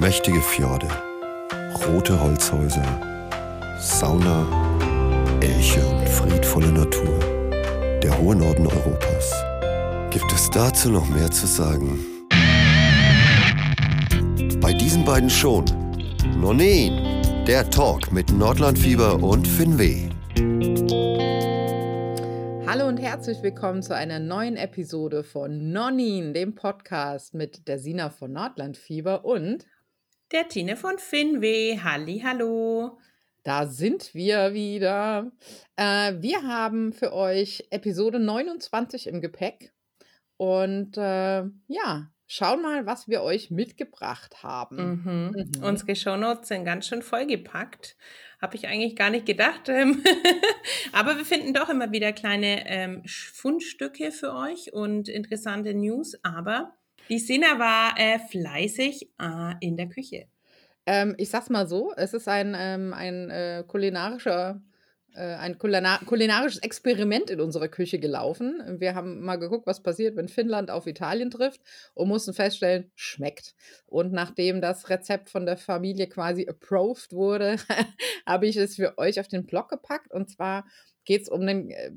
Mächtige Fjorde, rote Holzhäuser, Sauna, Elche und friedvolle Natur. Der hohe Norden Europas. Gibt es dazu noch mehr zu sagen? Bei diesen beiden schon. Nonin, der Talk mit Nordlandfieber und Finweh. Hallo und herzlich willkommen zu einer neuen Episode von Nonin, dem Podcast mit der Sina von Nordlandfieber und der Tine von Finweh. Halli, hallo. Da sind wir wieder. Äh, wir haben für euch Episode 29 im Gepäck. Und äh, ja, schauen mal, was wir euch mitgebracht haben. Mhm. Mhm. Unsere Shownotes sind ganz schön vollgepackt. Habe ich eigentlich gar nicht gedacht. Ähm, aber wir finden doch immer wieder kleine ähm, Fundstücke für euch und interessante News. Aber die Sina war äh, fleißig äh, in der Küche. Ähm, ich sag's mal so, es ist ein, ähm, ein äh, kulinarischer äh, ein Kulina kulinarisches Experiment in unserer Küche gelaufen. Wir haben mal geguckt, was passiert, wenn Finnland auf Italien trifft und mussten feststellen, schmeckt. Und nachdem das Rezept von der Familie quasi approved wurde, habe ich es für euch auf den Blog gepackt. Und zwar geht es um den äh,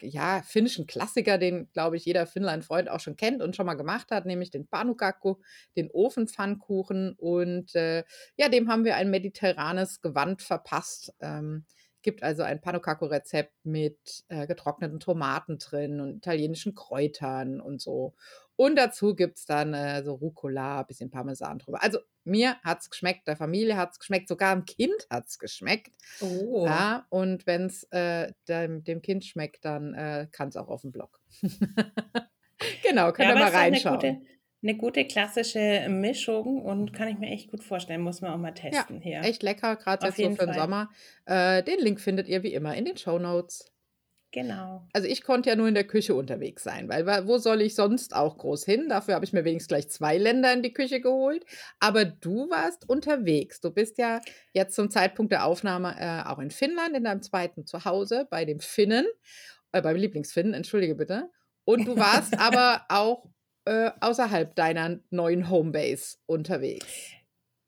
ja, finnischen Klassiker, den, glaube ich, jeder Finnland-Freund auch schon kennt und schon mal gemacht hat, nämlich den Panukakku, den Ofenpfannkuchen. Und äh, ja, dem haben wir ein mediterranes Gewand verpasst. Ähm, gibt also ein Panukakku-Rezept mit äh, getrockneten Tomaten drin und italienischen Kräutern und so. Und dazu gibt es dann äh, so Rucola, bisschen Parmesan drüber. Also mir hat es geschmeckt, der Familie hat es geschmeckt, sogar dem Kind hat es geschmeckt. Oh. Ja, und wenn es äh, dem, dem, Kind schmeckt, dann äh, kann es auch auf dem Blog. genau, könnt ja, mal reinschauen. Eine gute, eine gute klassische Mischung und kann ich mir echt gut vorstellen, muss man auch mal testen ja, hier. Echt lecker, gerade jetzt so für den Sommer. Äh, den Link findet ihr wie immer in den Show Notes. Genau. Also ich konnte ja nur in der Küche unterwegs sein, weil wo soll ich sonst auch groß hin? Dafür habe ich mir wenigstens gleich zwei Länder in die Küche geholt. Aber du warst unterwegs. Du bist ja jetzt zum Zeitpunkt der Aufnahme äh, auch in Finnland, in deinem zweiten Zuhause, bei dem Finnen, äh, beim Lieblingsfinnen, entschuldige bitte. Und du warst aber auch äh, außerhalb deiner neuen Homebase unterwegs.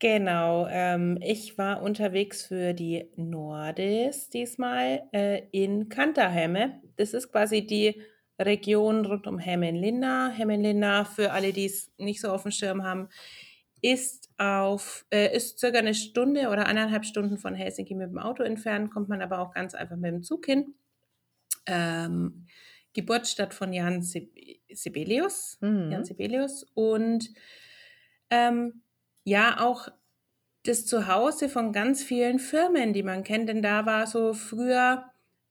Genau, ähm, ich war unterwegs für die Nordis diesmal äh, in Kanterhemme. Das ist quasi die Region rund um Hämmenlinna. Hämmenlinna, für alle, die es nicht so auf dem Schirm haben, ist auf äh, ist circa eine Stunde oder eineinhalb Stunden von Helsinki mit dem Auto entfernt, kommt man aber auch ganz einfach mit dem Zug hin. Ähm, Geburtsstadt von Jan Sibelius, mhm. Jan Sibelius und ähm, ja auch das Zuhause von ganz vielen Firmen, die man kennt, denn da war so früher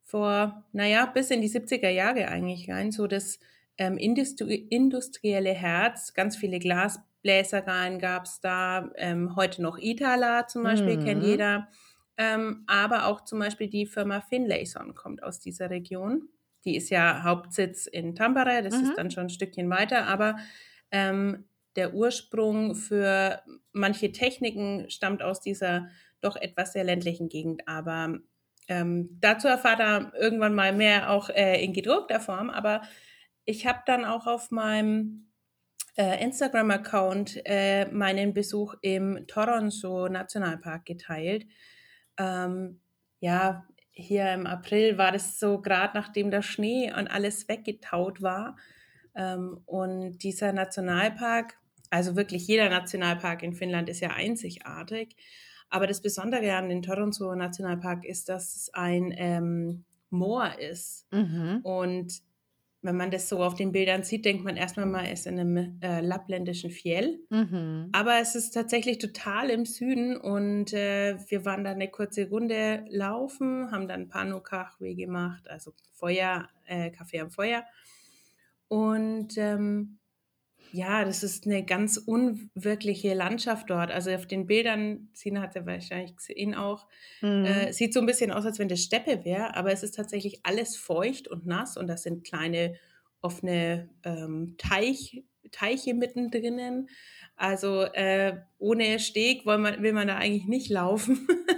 vor, naja, bis in die 70er Jahre eigentlich rein, so das ähm, industri industrielle Herz, ganz viele Glasbläsereien gab es da, ähm, heute noch Itala zum Beispiel, mhm. kennt jeder, ähm, aber auch zum Beispiel die Firma Finlayson kommt aus dieser Region. Die ist ja Hauptsitz in Tampere, das mhm. ist dann schon ein Stückchen weiter, aber ähm, der Ursprung für manche Techniken stammt aus dieser doch etwas sehr ländlichen Gegend. Aber ähm, dazu erfahrt er irgendwann mal mehr auch äh, in gedruckter Form. Aber ich habe dann auch auf meinem äh, Instagram-Account äh, meinen Besuch im Toronto Nationalpark geteilt. Ähm, ja, hier im April war das so gerade nachdem der Schnee und alles weggetaut war. Ähm, und dieser Nationalpark, also wirklich jeder Nationalpark in Finnland ist ja einzigartig. Aber das Besondere an den Toronto Nationalpark ist, dass es ein ähm, Moor ist. Mhm. Und wenn man das so auf den Bildern sieht, denkt man erstmal mal, es ist in einem äh, lappländischen Fjell. Mhm. Aber es ist tatsächlich total im Süden und äh, wir waren da eine kurze Runde laufen, haben dann Panukachwe gemacht, also Feuer, äh, Kaffee am Feuer. Und ähm, ja, das ist eine ganz unwirkliche Landschaft dort. Also auf den Bildern, Sina hat ja wahrscheinlich gesehen auch, mhm. äh, sieht so ein bisschen aus, als wenn das Steppe wäre, aber es ist tatsächlich alles feucht und nass und das sind kleine offene ähm, Teich, Teiche mittendrin. Also äh, ohne Steg will man, will man da eigentlich nicht laufen.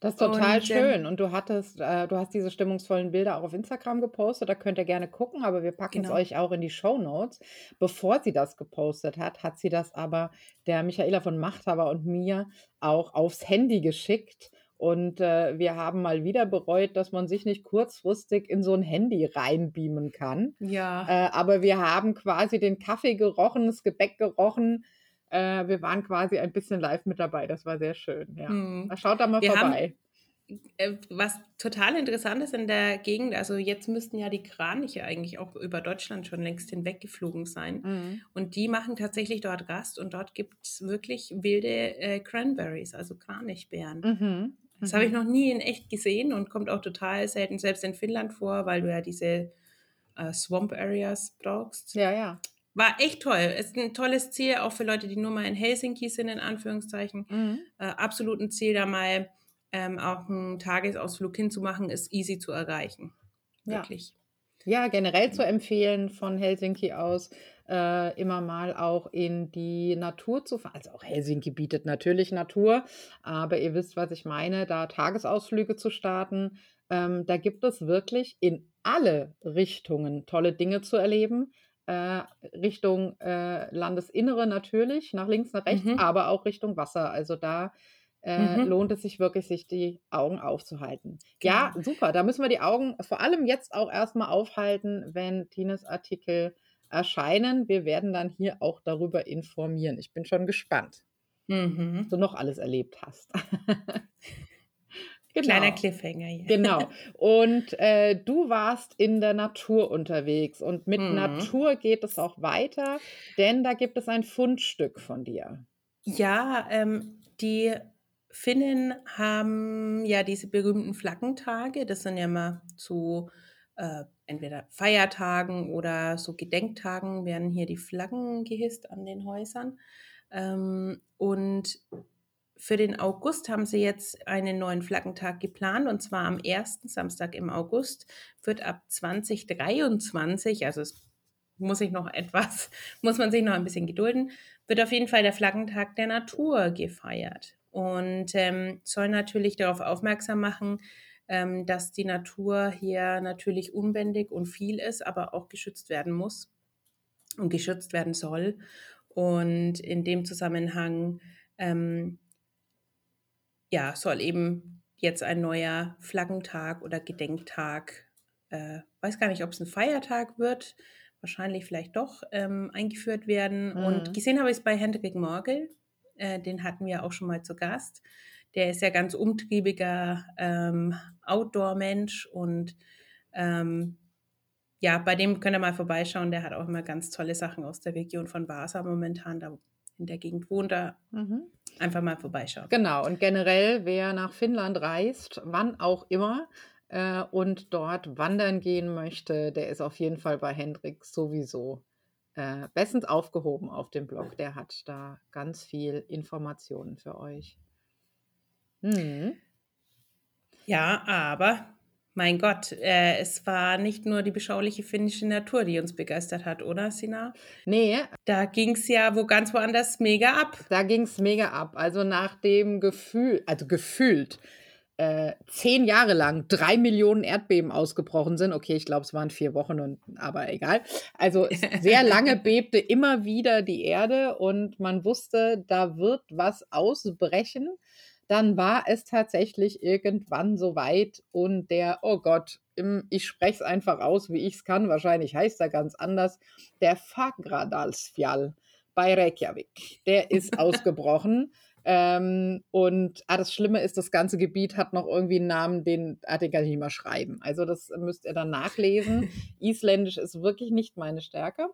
Das ist total Und ähm, schön. Und du hattest, äh, du hast diese stimmungsvollen Bilder auch auf Instagram gepostet. Da könnt ihr gerne gucken, aber wir packen es genau. euch auch in die Show Notes. Bevor sie das gepostet hat, hat sie das aber der Michaela von Machthaber und mir auch aufs Handy geschickt. Und äh, wir haben mal wieder bereut, dass man sich nicht kurzfristig in so ein Handy reinbeamen kann. Ja, Äh, aber wir haben quasi den Kaffee gerochen, das Gebäck gerochen. Äh, wir waren quasi ein bisschen live mit dabei. Das war sehr schön. Ja. hm. Schaut da mal Wir haben vorbei. äh, was total interessant ist in der Gegend, also jetzt müssten ja die Kraniche eigentlich auch über Deutschland schon längst hinweggeflogen sein. Mhm. Und die machen tatsächlich dort Gast und dort gibt es wirklich wilde äh, Cranberries, also Kranichbeeren. Mhm. Das habe ich Mhm. noch nie in echt gesehen und kommt auch total selten selbst in Finnland vor, weil du ja diese äh, Swamp Areas brauchst. Ja, ja. War echt toll. Ist ein tolles Ziel, auch für Leute, die nur mal in Helsinki sind, in Anführungszeichen. Mhm. Äh, absolut ein Ziel, da mal ähm, auch einen Tagesausflug hinzumachen, ist easy zu erreichen. Ja. Wirklich. Ja, generell zu empfehlen von Helsinki aus, äh, immer mal auch in die Natur zu fahren. Also auch Helsinki bietet natürlich Natur, aber ihr wisst, was ich meine, da Tagesausflüge zu starten. Ähm, da gibt es wirklich in alle Richtungen tolle Dinge zu erleben. Äh, Richtung äh, Landesinnere natürlich, nach links, nach rechts, Mhm. aber auch Richtung Wasser. Also da äh, Mhm. lohnt es sich wirklich, sich die Augen aufzuhalten. Ja, Genau. super. Da müssen wir die Augen vor allem jetzt auch erstmal aufhalten, wenn Tines Artikel erscheinen. Wir werden dann hier auch darüber informieren. Ich bin schon gespannt, Mhm. was du noch alles erlebt hast. Kleiner genau. Cliffhanger hier. Genau. Und äh, du warst in der Natur unterwegs und mit Mhm. Natur geht es auch weiter, denn da gibt es ein Fundstück von dir. Ja, ähm, die Finnen haben ja diese berühmten Flaggentage. Das sind ja immer zu äh, entweder Feiertagen oder so Gedenktagen werden hier die Flaggen gehisst an den Häusern. Ähm, und für den August haben sie jetzt einen neuen Flaggentag geplant und zwar am ersten Samstag im August wird ab 2023, also es muss ich noch etwas, muss man sich noch ein bisschen gedulden, wird auf jeden Fall der Flaggentag der Natur gefeiert und ähm, soll natürlich darauf aufmerksam machen, ähm, dass die Natur hier natürlich unbändig und viel ist, aber auch geschützt werden muss und geschützt werden soll. Und in dem Zusammenhang ähm, ja, soll eben jetzt ein neuer Flaggentag oder Gedenktag, äh, weiß gar nicht, ob es ein Feiertag wird, wahrscheinlich vielleicht doch, ähm, eingeführt werden. Mhm. Und gesehen habe ich es bei Hendrik Morgel, äh, den hatten wir auch schon mal zu Gast. Der ist ja ganz umtriebiger ähm, Outdoor-Mensch und ähm, ja, bei dem könnt ihr mal vorbeischauen. Der hat auch immer ganz tolle Sachen aus der Region von Vasa momentan, da in der Gegend wohnt. Da Mhm. einfach mal vorbeischauen. Genau, und generell, wer nach Finnland reist, wann auch immer, äh, und dort wandern gehen möchte, der ist auf jeden Fall bei Hendrik sowieso äh, bestens aufgehoben auf dem Blog. Der hat da ganz viel Informationen für euch. Mhm. Ja, aber mein Gott, äh, es war nicht nur die beschauliche finnische Natur, die uns begeistert hat, oder, Sina? Nee, Da ging es ja wo ganz woanders mega ab. da ging es mega ab. Also nach dem Gefühl, also gefühlt, äh, zehn Jahre lang drei Millionen Erdbeben ausgebrochen sind. Okay, ich glaube, es waren vier Wochen, und, aber egal. Also sehr lange bebte immer wieder die Erde und man wusste, da wird was ausbrechen. Dann war es tatsächlich irgendwann soweit und der, oh Gott, ich spreche es einfach aus, wie ich es kann, wahrscheinlich heißt er ganz anders, der Fagradalsfjall bei Reykjavik, der ist ausgebrochen. Ähm, und ah, das Schlimme ist, das ganze Gebiet hat noch irgendwie einen Namen, den, ah, kann ich nicht mal schreiben. Also das müsst ihr dann nachlesen. Isländisch ist wirklich nicht meine Stärke.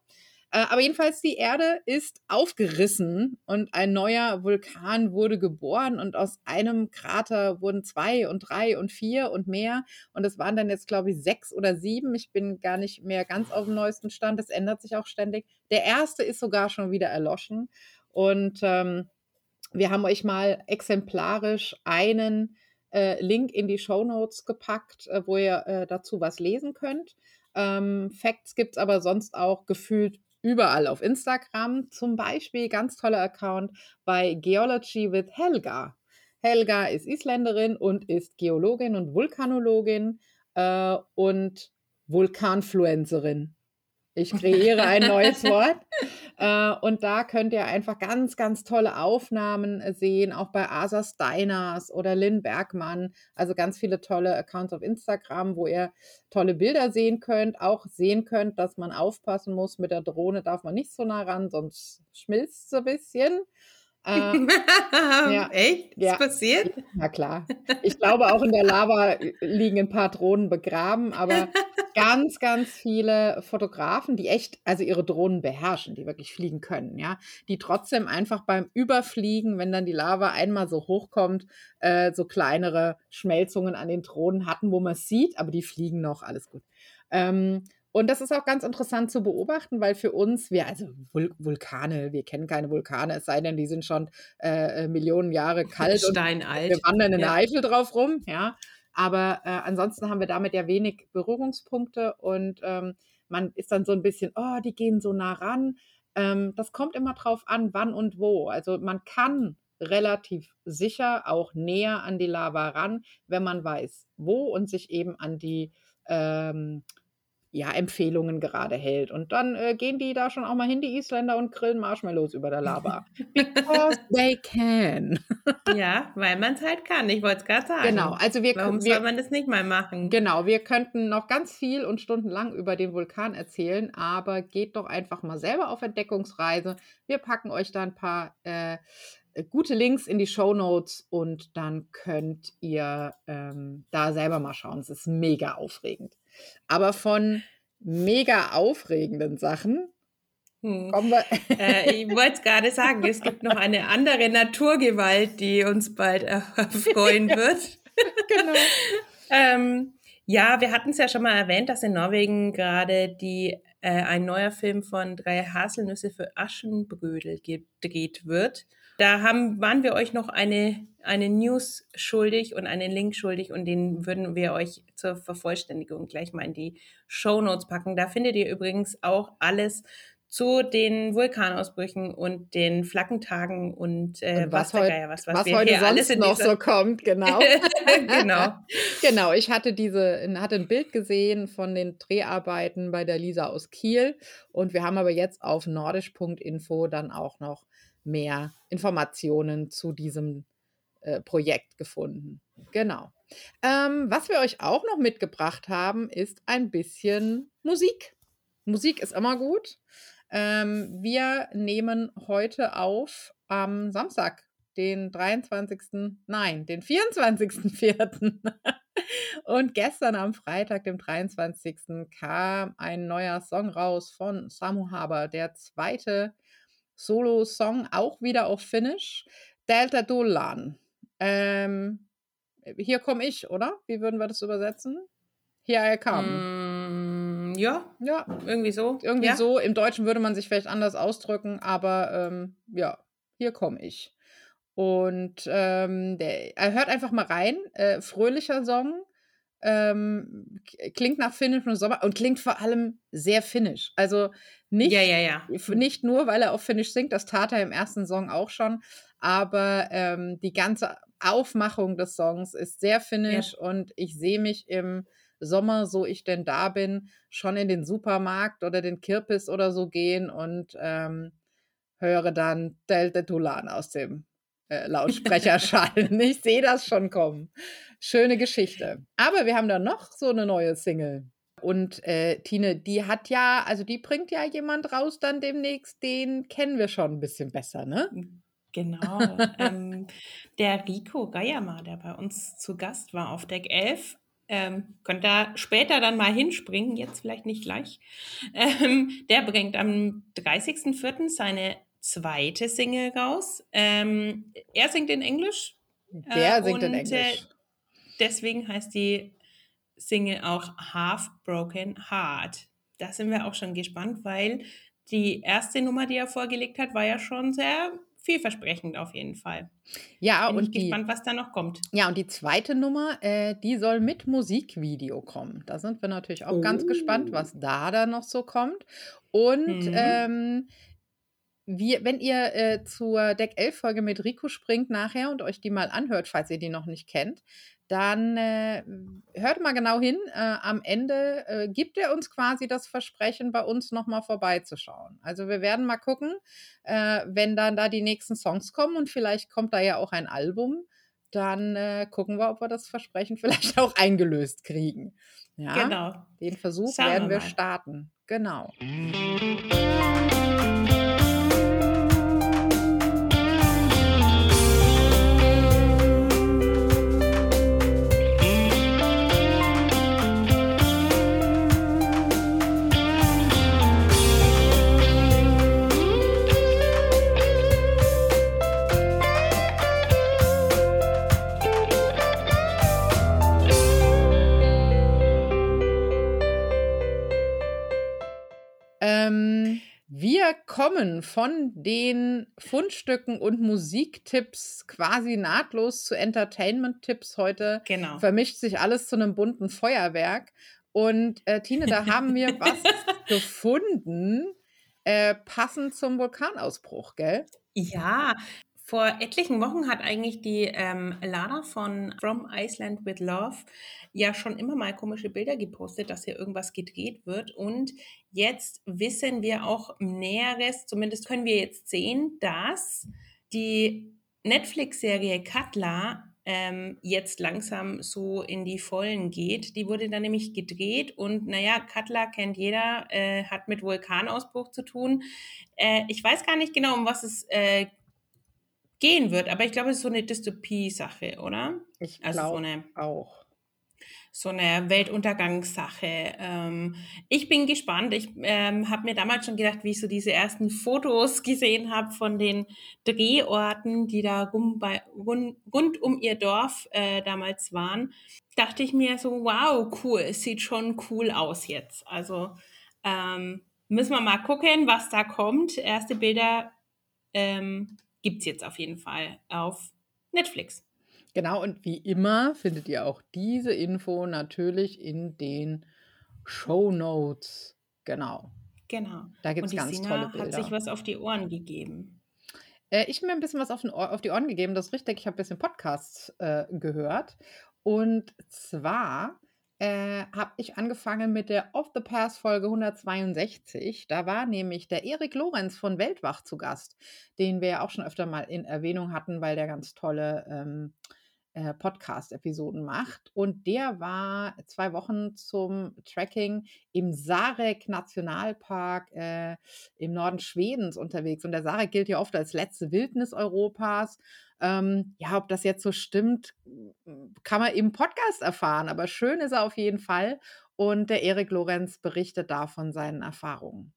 Äh, aber jedenfalls, die Erde ist aufgerissen und ein neuer Vulkan wurde geboren und aus einem Krater wurden zwei und drei und vier und mehr. Und es waren dann jetzt, glaube ich, sechs oder sieben. Ich bin gar nicht mehr ganz auf dem neuesten Stand. Das ändert sich auch ständig. Der erste ist sogar schon wieder erloschen. Und ähm, wir haben euch mal exemplarisch einen äh, Link in die Show Notes gepackt, äh, wo ihr äh, dazu was lesen könnt. Ähm, Facts gibt es aber sonst auch gefühlt überall auf Instagram. Zum Beispiel ganz toller Account bei Geology with Helga. Helga ist Isländerin und ist Geologin und Vulkanologin äh, und Vulkanfluencerin. Ich kreiere ein neues Wort. Äh, und da könnt ihr einfach ganz, ganz tolle Aufnahmen äh, sehen, auch bei Asa Steiners oder Lynn Bergmann. Also ganz viele tolle Accounts auf Instagram, wo ihr tolle Bilder sehen könnt. Auch sehen könnt, dass man aufpassen muss. Mit der Drohne darf man nicht so nah ran, sonst schmilzt es ein bisschen. Äh, ja. Echt? Ist ja. passiert? Na klar. Ich glaube, auch in der Lava liegen ein paar Drohnen begraben, aber ganz, ganz viele Fotografen, die echt, also ihre Drohnen beherrschen, die wirklich fliegen können, ja, die trotzdem einfach beim Überfliegen, wenn dann die Lava einmal so hochkommt, äh, so kleinere Schmelzungen an den Drohnen hatten, wo man es sieht, aber die fliegen noch, alles gut. Ähm, und das ist auch ganz interessant zu beobachten, weil für uns, wir, also Vul Vulkane, wir kennen keine Vulkane, es sei denn, die sind schon äh, äh Millionen Jahre kalt Steinalt. und wir wandern in ja. der Eifel drauf rum, ja. Aber äh, ansonsten haben wir damit ja wenig Berührungspunkte und ähm, man ist dann so ein bisschen, oh, die gehen so nah ran. Ähm, das kommt immer drauf an, wann und wo. Also man kann relativ sicher auch näher an die Lava ran, wenn man weiß, wo und sich eben an die ähm, ja, Empfehlungen gerade hält. Und dann äh, gehen die da schon auch mal hin, die Isländer, und grillen Marshmallows über der Lava. Because they can. ja, weil man es halt kann. Ich wollte es gerade sagen. Genau, also wir Warum wir, soll man das nicht mal machen? Genau, wir könnten noch ganz viel und stundenlang über den Vulkan erzählen, aber geht doch einfach mal selber auf Entdeckungsreise. Wir packen euch da ein paar äh, gute Links in die Show Notes und dann könnt ihr ähm, da selber mal schauen. Es ist mega aufregend. Aber von mega aufregenden Sachen hm. äh, ich wollte es gerade sagen, es gibt noch eine andere Naturgewalt, die uns bald erfreuen wird. genau. ähm, ja, wir hatten es ja schon mal erwähnt, dass in Norwegen gerade die äh, ein neuer Film von drei Haselnüsse für Aschenbrödel gedreht wird. Da haben, waren wir euch noch eine, eine News schuldig und einen Link schuldig und den würden wir euch zur Vervollständigung gleich mal in die Show Notes packen. Da findet ihr übrigens auch alles zu den Vulkanausbrüchen und den Flackentagen und, äh, und was, was, heute, was, was, was heute sonst alles noch so kommt, genau. genau. genau, ich hatte diese, hatte ein Bild gesehen von den Dreharbeiten bei der Lisa aus Kiel und wir haben aber jetzt auf nordisch.info dann auch noch mehr Informationen zu diesem äh, Projekt gefunden. Genau. Ähm, was wir euch auch noch mitgebracht haben, ist ein bisschen Musik. Musik ist immer gut. Ähm, wir nehmen heute auf am Samstag, den 23. Nein, den 24.04. Und gestern am Freitag, dem 23. kam ein neuer Song raus von Samu Haber, der zweite Solo-Song, auch wieder auf Finnish. Delta Dolan. Ähm, hier komme ich, oder? Wie würden wir das übersetzen? Here I come. Mm, ja, ja, irgendwie so. Irgendwie ja. so. Im Deutschen würde man sich vielleicht anders ausdrücken, aber ähm, ja, hier komme ich. Und ähm, der, er hört einfach mal rein. Äh, fröhlicher Song. Ähm, klingt nach Finnisch und Sommer und klingt vor allem sehr finnisch. Also nicht, ja, ja, ja. nicht nur, weil er auf Finnisch singt, das tat er im ersten Song auch schon, aber ähm, die ganze Aufmachung des Songs ist sehr finnisch und ich sehe mich im Sommer, so ich denn da bin, schon in den Supermarkt oder den Kirpis oder so gehen und ähm, höre dann Del Tulan aus dem äh, Lautsprecher schallen. Ich sehe das schon kommen. Schöne Geschichte. Aber wir haben da noch so eine neue Single. Und äh, Tine, die hat ja, also die bringt ja jemand raus dann demnächst, den kennen wir schon ein bisschen besser, ne? Genau. ähm, der Rico Geiermar, der bei uns zu Gast war auf Deck 11, ähm, könnt ihr später dann mal hinspringen, jetzt vielleicht nicht gleich. Ähm, der bringt am 30.04. seine zweite Single raus. Ähm, er singt in Englisch. Der äh, singt in Englisch. Äh, deswegen heißt die Single auch Half Broken Heart. Da sind wir auch schon gespannt, weil die erste Nummer, die er vorgelegt hat, war ja schon sehr vielversprechend auf jeden Fall. Ja, Bin und ich die, gespannt, was da noch kommt. Ja, und die zweite Nummer, äh, die soll mit Musikvideo kommen. Da sind wir natürlich auch oh. ganz gespannt, was da dann noch so kommt. Und mhm. ähm, wir, wenn ihr äh, zur Deck 11 Folge mit Rico springt nachher und euch die mal anhört, falls ihr die noch nicht kennt, dann äh, hört mal genau hin. Äh, am Ende äh, gibt er uns quasi das Versprechen, bei uns nochmal vorbeizuschauen. Also wir werden mal gucken, äh, wenn dann da die nächsten Songs kommen und vielleicht kommt da ja auch ein Album, dann äh, gucken wir, ob wir das Versprechen vielleicht auch eingelöst kriegen. Ja, Genau. den Versuch Schauen werden wir wir starten. Genau. Wir kommen von den Fundstücken und Musiktipps quasi nahtlos zu Entertainment-Tipps heute. Genau. Vermischt sich alles zu einem bunten Feuerwerk. Und äh, Tine, da haben wir was gefunden, äh, passend zum Vulkanausbruch, gell? Ja, vor etlichen Wochen hat eigentlich die ähm, Lara von From Iceland with Love ja schon immer mal komische Bilder gepostet, dass hier irgendwas gedreht wird. Und jetzt wissen wir auch Näheres, zumindest können wir jetzt sehen, dass die Netflix-Serie Katla ähm, jetzt langsam so in die Vollen geht. Die wurde dann nämlich gedreht und naja, Katla kennt jeder, äh, hat mit Vulkanausbruch zu tun. Äh, ich weiß gar nicht genau, um was es äh, gehen wird, aber ich glaube, es ist so eine Dystopie-Sache, oder? Ich Also so glaube eine, auch. so eine Weltuntergangssache. Ähm, ich bin gespannt. Ich ähm, habe mir damals schon gedacht, wie ich so diese ersten Fotos gesehen habe von den Drehorten, die da rum bei, rund, rund um ihr Dorf äh, damals waren, dachte ich mir so, wow, cool, es sieht schon cool aus jetzt. Also ähm, müssen wir mal gucken, was da kommt. Erste Bilder ähm, gibt es jetzt auf jeden Fall auf Netflix. Genau, und wie immer findet ihr auch diese Info natürlich in den Show Notes. Genau. Genau. Da gibt es ganz Sina tolle hat sich Bilder. was auf die Ohren gegeben. Äh, ich habe mir ein bisschen was auf, Ohr, auf die Ohren gegeben, das ist richtig. Ich habe ein bisschen Podcasts äh, gehört. Und zwar äh, habe ich angefangen mit der Off the Pass Folge 162. Da war nämlich der Erik Lorenz von Weltwach zu Gast, den wir ja auch schon öfter mal in Erwähnung hatten, weil der ganz tolle ähm, äh, Podcast-Episoden macht. Und der war zwei Wochen zum Tracking im Sarek Nationalpark äh, im Norden Schwedens unterwegs. Und der Sarek gilt ja oft als letzte Wildnis Europas. Ähm, ja, ob das jetzt so stimmt, kann man im Podcast erfahren. Aber schön ist er auf jeden Fall. Und der Erik Lorenz berichtet da von seinen Erfahrungen.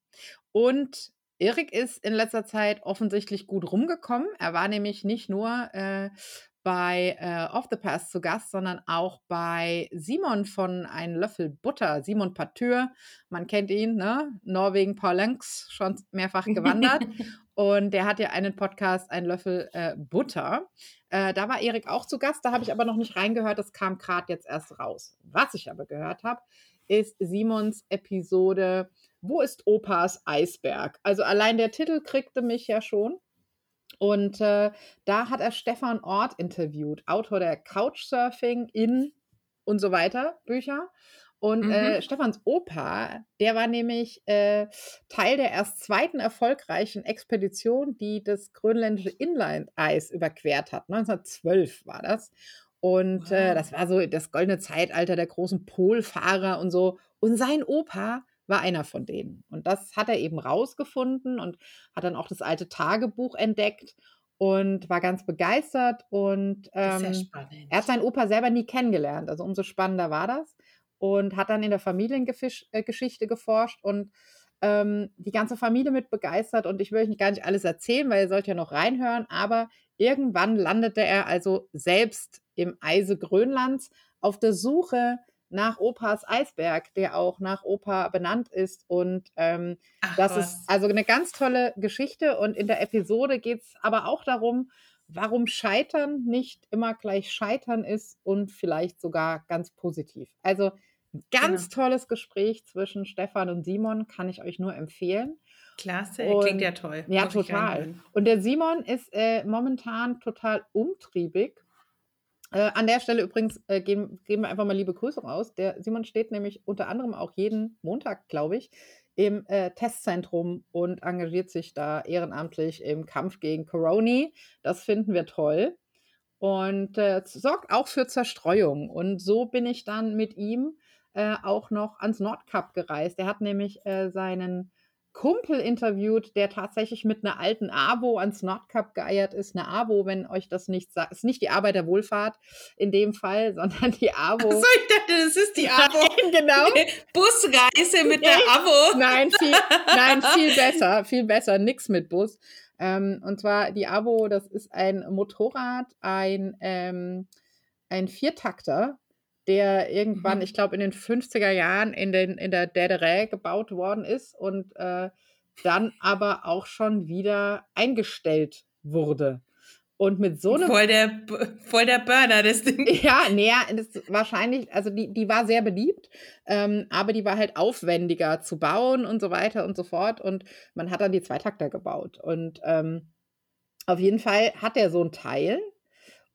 Und Erik ist in letzter Zeit offensichtlich gut rumgekommen. Er war nämlich nicht nur äh, bei äh, Off the Pass zu Gast, sondern auch bei Simon von Ein Löffel Butter, Simon Patür. Man kennt ihn, ne? Norwegen, Paulenx, schon mehrfach gewandert. Und der hat ja einen Podcast, Ein Löffel äh, Butter. Äh, da war Erik auch zu Gast, da habe ich aber noch nicht reingehört, das kam gerade jetzt erst raus. Was ich aber gehört habe, ist Simons Episode Wo ist Opas Eisberg? Also allein der Titel kriegte mich ja schon. Und äh, da hat er Stefan Ort interviewt, Autor der Couchsurfing in und so weiter Bücher. Und Mhm. äh, Stefans Opa, der war nämlich äh, Teil der erst zweiten erfolgreichen Expedition, die das grönländische Inland-Eis überquert hat. 1912 war das. Und äh, Wow. das war so das goldene Zeitalter der großen Polfahrer und so. Und sein Opa war einer von denen. Und das hat er eben rausgefunden und hat dann auch das alte Tagebuch entdeckt und war ganz begeistert. Und ja ähm, spannend. er hat seinen Opa selber nie kennengelernt. Also umso spannender war das. Und hat dann in der Familiengeschichte geforscht und ähm, die ganze Familie mit begeistert. Und ich will euch gar nicht alles erzählen, weil ihr sollt ja noch reinhören. Aber irgendwann landete er also selbst im Eise Grönlands auf der Suche nach Opas Eisberg, der auch nach Opa benannt ist. Und ähm, Ach das was. ist also eine ganz tolle Geschichte. Und in der Episode geht es aber auch darum, warum Scheitern nicht immer gleich Scheitern ist und vielleicht sogar ganz positiv. Also ganz Genau. tolles Gespräch zwischen Stefan und Simon kann ich euch nur empfehlen. klasse, Und- klingt ja toll. Ja, Muss total. Und der Simon ist äh, momentan total umtriebig. Äh, an der Stelle übrigens äh, geben, geben wir einfach mal liebe Grüße raus. Der Simon steht nämlich unter anderem auch jeden Montag, glaube ich, im äh, Testzentrum und engagiert sich da ehrenamtlich im Kampf gegen Corona. Das finden wir toll. Und äh, sorgt auch für Zerstreuung. Und so bin ich dann mit ihm äh, auch noch ans Nordkap gereist. Er hat nämlich äh, seinen Kumpel interviewt, der tatsächlich mit einer alten Abo ans Nordkap geeiert ist. Eine Abo, wenn euch das nicht sagt, ist nicht die Arbeiterwohlfahrt in dem Fall, sondern die Abo. Achso, ich dachte, das ist die Abo. genau. Busreise mit der. Abo. Nein, viel, nein, viel besser, viel besser, nix mit Bus. Ähm, und zwar die Abo, das ist ein Motorrad, ein, ähm, ein Viertakter, der irgendwann, Mhm. ich glaube, in den 50er Jahren in, den, in der Däderä gebaut worden ist und äh, dann aber auch schon wieder eingestellt wurde. Und mit so einem Voll der, voll der Burner, das Ding. ja, das ist wahrscheinlich, also die, die war sehr beliebt, ähm, aber die war halt aufwendiger zu bauen und so weiter und so fort. Und man hat dann die Zweitakter gebaut. Und ähm, auf jeden Fall hat er so ein Teil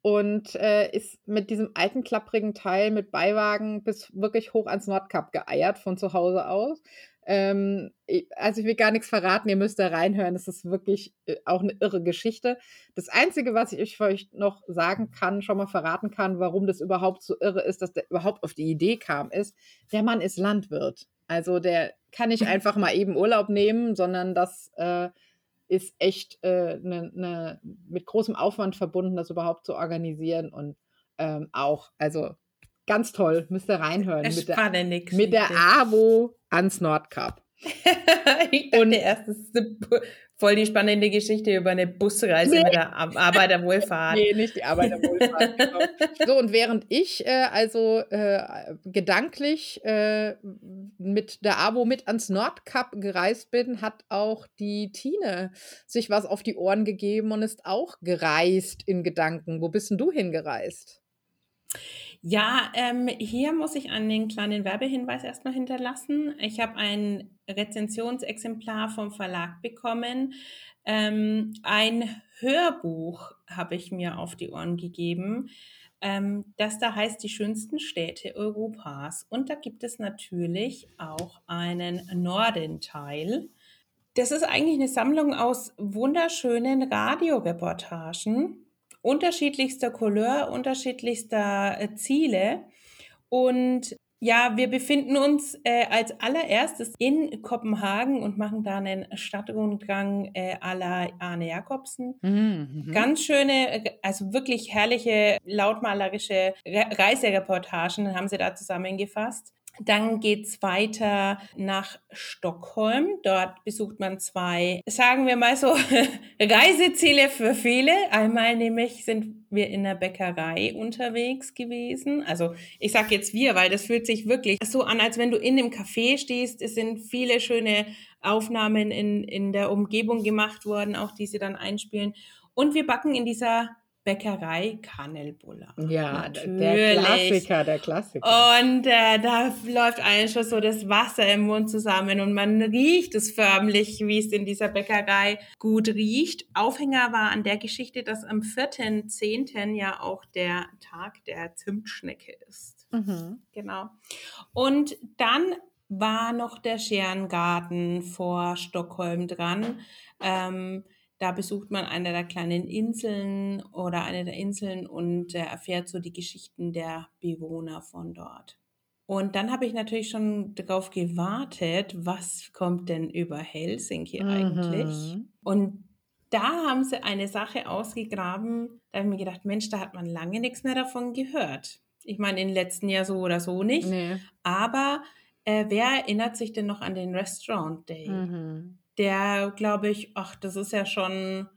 und äh, ist mit diesem alten klapprigen Teil mit Beiwagen bis wirklich hoch ans Nordkap geeiert von zu Hause aus. Ähm, also ich will gar nichts verraten, ihr müsst da reinhören. Es ist wirklich äh, auch eine irre Geschichte. Das Einzige, was ich euch noch sagen kann, schon mal verraten kann, warum das überhaupt so irre ist, dass der überhaupt auf die Idee kam, ist, der Mann ist Landwirt. Also der kann nicht einfach mal eben Urlaub nehmen, sondern das äh, ist echt äh, ne, ne, mit großem Aufwand verbunden, das überhaupt zu organisieren und ähm, auch, also ganz toll, müsst ihr reinhören. Mit der, Spannende mit der. AWO ans Nordkap. ich dachte Und- erst, ist voll die spannende Geschichte über eine Busreise Nee. mit der Ar- Arbeiterwohlfahrt. Nee, nicht die Arbeiterwohlfahrt. genau. So, und während ich äh, also äh, gedanklich äh, mit der Abo mit ans Nordkap gereist bin, hat auch die Tine sich was auf die Ohren gegeben und ist auch gereist in Gedanken. Wo bist denn du hingereist? Ja, ähm, hier muss ich einen kleinen Werbehinweis erstmal hinterlassen. Ich habe ein Rezensionsexemplar vom Verlag bekommen. Ähm, ein Hörbuch habe ich mir auf die Ohren gegeben. Ähm, das da heißt die schönsten Städte Europas. Und da gibt es natürlich auch einen Nordenteil. Das ist eigentlich eine Sammlung aus wunderschönen Radioreportagen unterschiedlichster Couleur, unterschiedlichster äh, Ziele. Und ja, wir befinden uns äh, als allererstes in Kopenhagen und machen da einen Stadtrundgang äh, à la Arne Jacobsen. Mhm. Ganz schöne, äh, also wirklich herrliche, lautmalerische Re Reisereportagen haben sie da zusammengefasst. Dann geht's weiter nach Stockholm. Dort besucht man zwei, sagen wir mal so, Reiseziele für viele. Einmal nämlich sind wir in der Bäckerei unterwegs gewesen. Also ich sage jetzt wir, weil das fühlt sich wirklich so an, als wenn du in einem Café stehst. Es sind viele schöne Aufnahmen in, in der Umgebung gemacht worden, auch die sie dann einspielen. Und wir backen in dieser Bäckerei Kannelbuller. Ja, d- der Natürlich. Klassiker, der Klassiker. Und äh, da läuft einem schon so das Wasser im Mund zusammen und man riecht es förmlich, wie es in dieser Bäckerei gut riecht. Aufhänger war an der Geschichte, dass am 4.10. ja auch der Tag der Zimtschnecke ist. Mhm. Genau. Und dann war noch der Scherengarten vor Stockholm dran. Ähm, da besucht man eine der kleinen Inseln oder eine der Inseln und äh, erfährt so die Geschichten der Bewohner von dort. Und dann habe ich natürlich schon darauf gewartet, was kommt denn über Helsinki eigentlich? Mhm. Und da haben sie eine Sache ausgegraben, da habe ich mir gedacht, Mensch, da hat man lange nichts mehr davon gehört. Ich meine, im letzten Jahr so oder so nicht. Nee. Aber äh, wer erinnert sich denn noch an den Restaurant Day? Mhm. Der, glaube ich, ach, das ist ja schon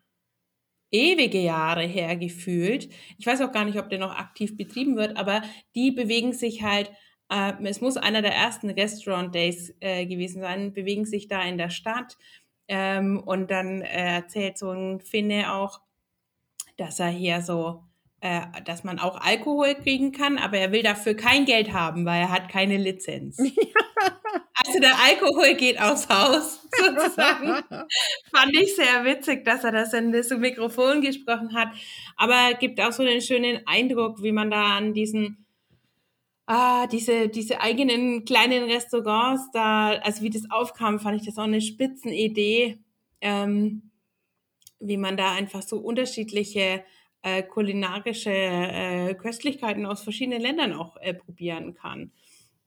ewige Jahre her gefühlt. Ich weiß auch gar nicht, ob der noch aktiv betrieben wird, aber die bewegen sich halt, äh, es muss einer der ersten Restaurant Days äh, gewesen sein, bewegen sich da in der Stadt. Ähm, und dann äh, erzählt so ein Finne auch, dass er hier so, äh, dass man auch Alkohol kriegen kann, aber er will dafür kein Geld haben, weil er hat keine Lizenz. Also der Alkohol geht aufs Haus, sozusagen. Fand ich sehr witzig, dass er das in das Mikrofon gesprochen hat. Aber gibt auch so einen schönen Eindruck, wie man da an diesen, ah, diese, diese eigenen kleinen Restaurants da, also wie das aufkam, fand ich das auch eine Spitzenidee, ähm, wie man da einfach so unterschiedliche äh, kulinarische äh, Köstlichkeiten aus verschiedenen Ländern auch äh, probieren kann.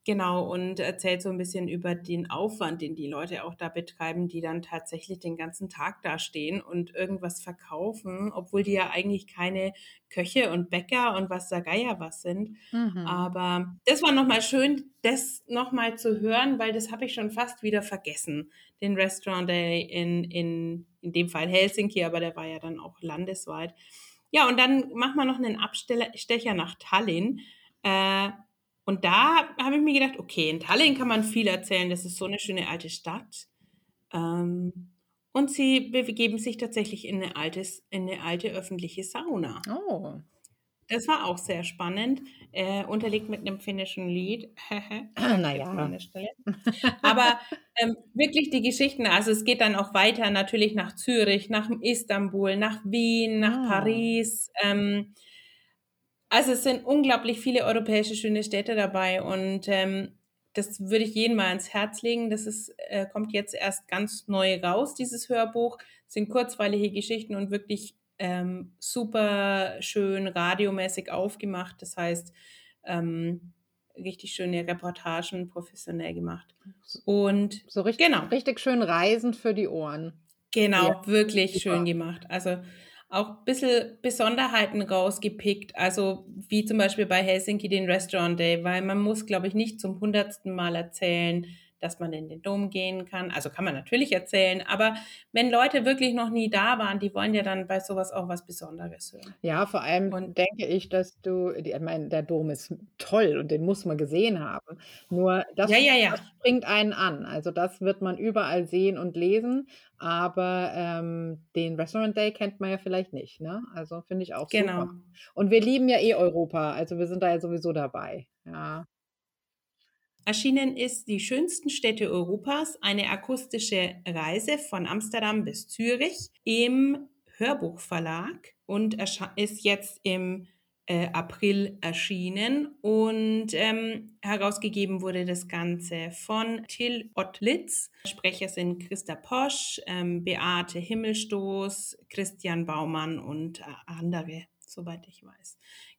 Genau, und erzählt so ein bisschen über den Aufwand, den die Leute auch da betreiben, die dann tatsächlich den ganzen Tag da stehen und irgendwas verkaufen, obwohl die ja eigentlich keine Köche und Bäcker und was da Geier was sind. Mhm. Aber das war nochmal schön, das nochmal zu hören, weil das habe ich schon fast wieder vergessen. Den Restaurant Day in, in, in dem Fall Helsinki, aber der war ja dann auch landesweit. Ja, und dann machen wir noch einen Abstecher nach Tallinn. Äh, und da habe ich mir gedacht, okay, in Tallinn kann man viel erzählen, das ist so eine schöne alte Stadt. Ähm, und sie begeben sich tatsächlich in eine, altes, in eine alte öffentliche Sauna. Oh. Das war auch sehr spannend. Äh, unterlegt mit einem finnischen Lied. naja. Aber ähm, wirklich die Geschichten, also es geht dann auch weiter natürlich nach Zürich, nach Istanbul, nach Wien, nach ah. Paris. Ähm, also es sind unglaublich viele europäische schöne Städte dabei und ähm, das würde ich jedem mal ans Herz legen. Das ist, äh, kommt jetzt erst ganz neu raus, dieses Hörbuch. Es sind kurzweilige Geschichten und wirklich ähm, super schön radiomäßig aufgemacht. Das heißt, ähm, richtig schöne Reportagen, professionell gemacht. Und so richtig, genau. richtig schön reisend für die Ohren. Genau, ja. wirklich schön gemacht. Also auch ein bisschen Besonderheiten rausgepickt, also wie zum Beispiel bei Helsinki den Restaurant Day, weil man muss, glaube ich, nicht zum hundertsten Mal erzählen, dass man in den Dom gehen kann. Also kann man natürlich erzählen, aber wenn Leute wirklich noch nie da waren, die wollen ja dann bei sowas auch was Besonderes hören. Ja, vor allem und, denke ich, dass du, ich meine, der Dom ist toll und den muss man gesehen haben. Nur das, ja, ja, ja. das springt einen an. Also das wird man überall sehen und lesen, aber ähm, den Restaurant Day kennt man ja vielleicht nicht. Ne? Also finde ich auch genau. super. Und wir lieben ja eh Europa, also wir sind da ja sowieso dabei. Ja. Erschienen ist Die schönsten Städte Europas, eine akustische Reise von Amsterdam bis Zürich im Hörbuchverlag und ist jetzt im äh, April erschienen und ähm, herausgegeben wurde das Ganze von Till Ottlitz. Sprecher sind Christa Posch, ähm, Beate Himmelstoß, Christian Baumann und äh, andere, soweit ich weiß.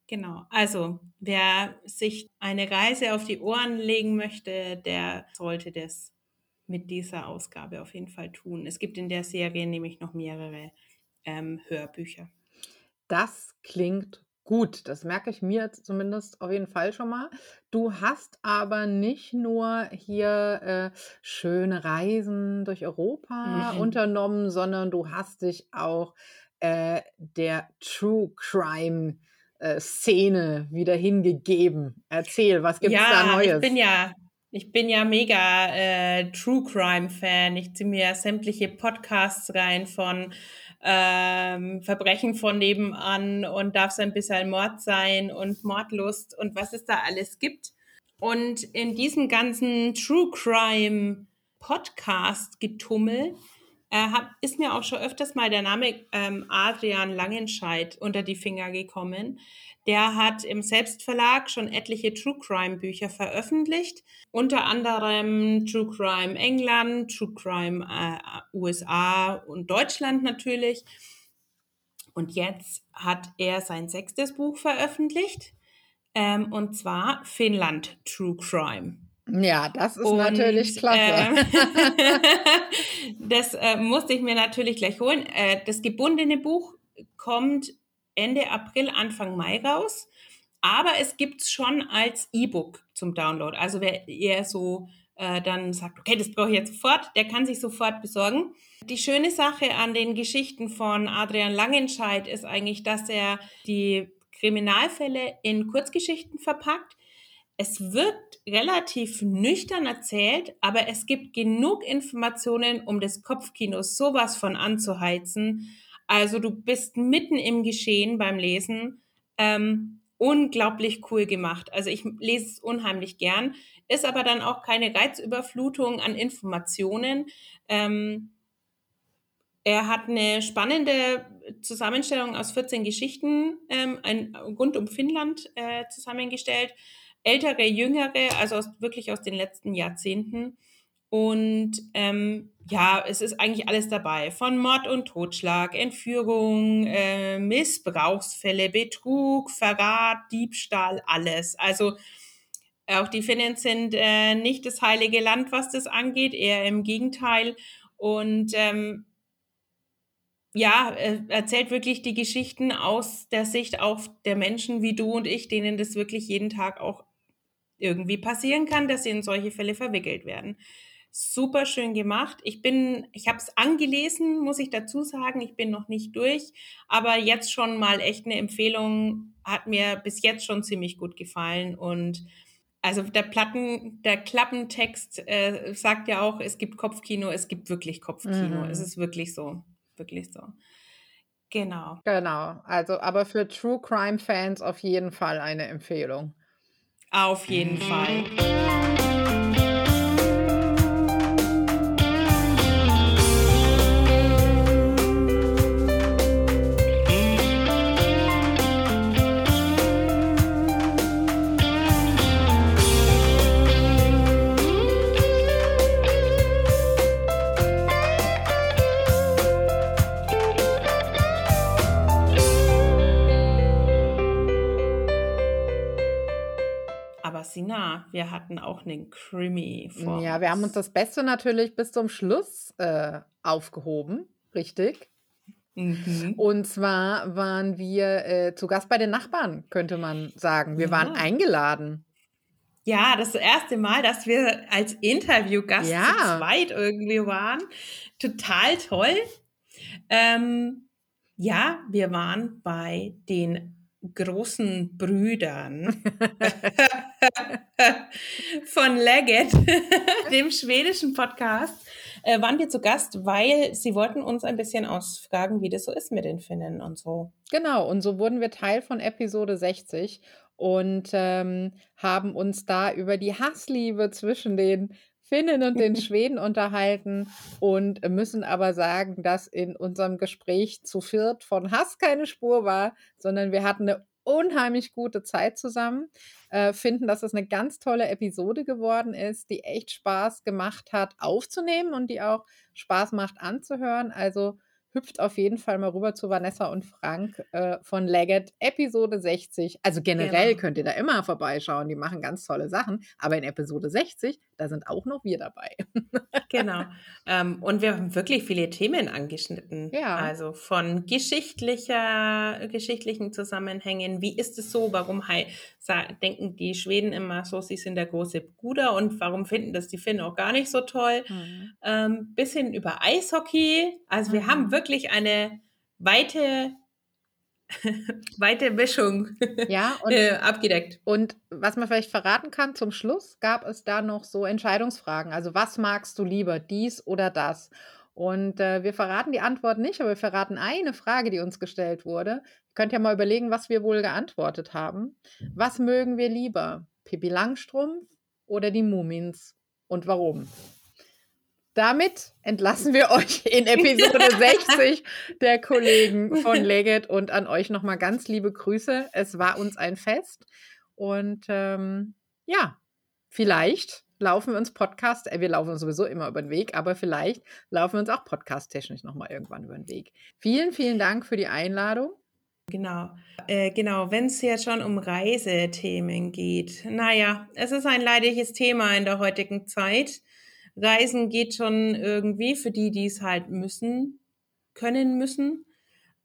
Genau, also wer sich eine Reise auf die Ohren legen möchte, der sollte das mit dieser Ausgabe auf jeden Fall tun. Es gibt in der Serie nämlich noch mehrere ähm, Hörbücher. Das klingt gut. Das merke ich mir zumindest auf jeden Fall schon mal. Du hast aber nicht nur hier äh, schöne Reisen durch Europa mhm. unternommen, sondern du hast dich auch äh, der True Crime äh, Szene wieder hingegeben. Erzähl, was gibt es ja, da Neues? Ich bin ja, ich bin ja mega äh, True Crime Fan. Ich ziehe mir sämtliche Podcasts rein von ähm, Verbrechen von nebenan und darf es ein bisschen Mord sein und Mordlust und was es da alles gibt. Und in diesem ganzen True Crime Podcast getummel äh, hab, ist mir auch schon öfters mal der Name ähm, Adrian Langenscheidt unter die Finger gekommen. Der hat im Selbstverlag schon etliche True Crime Bücher veröffentlicht, unter anderem True Crime England, True Crime äh, USA und Deutschland natürlich. Und jetzt hat er sein sechstes Buch veröffentlicht, ähm, und zwar Finnland True Crime. Ja, das ist und, natürlich klasse. Äh, das äh, musste ich mir natürlich gleich holen. Äh, das gebundene Buch kommt Ende April, Anfang Mai raus. Aber es gibt es schon als E-Book zum Download. Also wer eher so äh, dann sagt, okay, das brauche ich jetzt sofort, der kann sich sofort besorgen. Die schöne Sache an den Geschichten von Adrian Langenscheid ist eigentlich, dass er die Kriminalfälle in Kurzgeschichten verpackt es wird relativ nüchtern erzählt, aber es gibt genug Informationen, um das Kopfkino sowas von anzuheizen. Also du bist mitten im Geschehen beim Lesen. Ähm, unglaublich cool gemacht. Also ich lese es unheimlich gern, ist aber dann auch keine Reizüberflutung an Informationen. Ähm, er hat eine spannende Zusammenstellung aus 14 Geschichten ähm, ein, rund um Finnland äh, zusammengestellt. Ältere, jüngere, also aus, wirklich aus den letzten Jahrzehnten. Und ähm, ja, es ist eigentlich alles dabei. Von Mord und Totschlag, Entführung, äh, Missbrauchsfälle, Betrug, Verrat, Diebstahl, alles. Also auch die Finnen sind äh, nicht das heilige Land, was das angeht, eher im Gegenteil. Und ähm, ja, erzählt wirklich die Geschichten aus der Sicht auch der Menschen wie du und ich, denen das wirklich jeden Tag auch irgendwie passieren kann, dass sie in solche Fälle verwickelt werden. Super schön gemacht. Ich bin, ich habe es angelesen, muss ich dazu sagen. Ich bin noch nicht durch, aber jetzt schon mal echt eine Empfehlung. Hat mir bis jetzt schon ziemlich gut gefallen und also der Platten, der Klappentext äh, sagt ja auch, es gibt Kopfkino, es gibt wirklich Kopfkino. Mhm. Es ist wirklich so wirklich so. Genau. Genau. Also, aber für True Crime Fans auf jeden Fall eine Empfehlung. Auf jeden Fall. Sina, wir hatten auch einen Krimi vor. Ja, wir haben uns das Beste natürlich bis zum Schluss äh, aufgehoben, richtig? Mhm. Und zwar waren wir äh, zu Gast bei den Nachbarn, könnte man sagen. Wir ja. waren eingeladen. Ja, das erste Mal, dass wir als Interviewgast ja. zu zweit irgendwie waren. Total toll. Ähm, ja, wir waren bei den großen Brüdern von Leggett, dem schwedischen Podcast, äh, waren wir zu Gast, weil sie wollten uns ein bisschen ausfragen, wie das so ist mit den Finnen und so. Genau, und so wurden wir Teil von Episode 60 und ähm, haben uns da über die Hassliebe zwischen den Finnen und den Schweden unterhalten und müssen aber sagen, dass in unserem Gespräch zu viert von Hass keine Spur war, sondern wir hatten eine unheimlich gute Zeit zusammen. Äh, finden, dass es eine ganz tolle Episode geworden ist, die echt Spaß gemacht hat aufzunehmen und die auch Spaß macht anzuhören. Also hüpft auf jeden Fall mal rüber zu Vanessa und Frank äh, von Leggett, Episode 60. Also generell genau. könnt ihr da immer vorbeischauen, die machen ganz tolle Sachen. Aber in Episode 60, da sind auch noch wir dabei. genau. Ähm, und wir haben wirklich viele Themen angeschnitten. Ja. Also von geschichtlicher, geschichtlichen Zusammenhängen. Wie ist es so? Warum denken die Schweden immer so, sie sind der große Bruder und warum finden das die Finnen auch gar nicht so toll? Mhm. Ähm, bis hin über Eishockey. Also wir haben wirklich wirklich eine weite weite Mischung ja, und, äh, abgedeckt. Und was man vielleicht verraten kann, zum Schluss gab es da noch so Entscheidungsfragen. Also was magst du lieber, dies oder das? Und äh, wir verraten die Antwort nicht, aber wir verraten eine Frage, die uns gestellt wurde. Ihr könnt ja mal überlegen, was wir wohl geantwortet haben. Was mögen wir lieber? Pippi Langstrumpf oder die Mumins? Und warum? Damit entlassen wir euch in Episode 60 der Kollegen von Leggett und an euch nochmal ganz liebe Grüße. Es war uns ein Fest und ähm, ja, vielleicht laufen wir uns Podcast, äh, wir laufen uns sowieso immer über den Weg, aber vielleicht laufen wir uns auch podcast-technisch nochmal irgendwann über den Weg. Vielen, vielen Dank für die Einladung. Genau, äh, genau, wenn es jetzt schon um Reisethemen geht. Naja, es ist ein leidiges Thema in der heutigen Zeit. Reisen geht schon irgendwie für die, die es halt müssen, können müssen.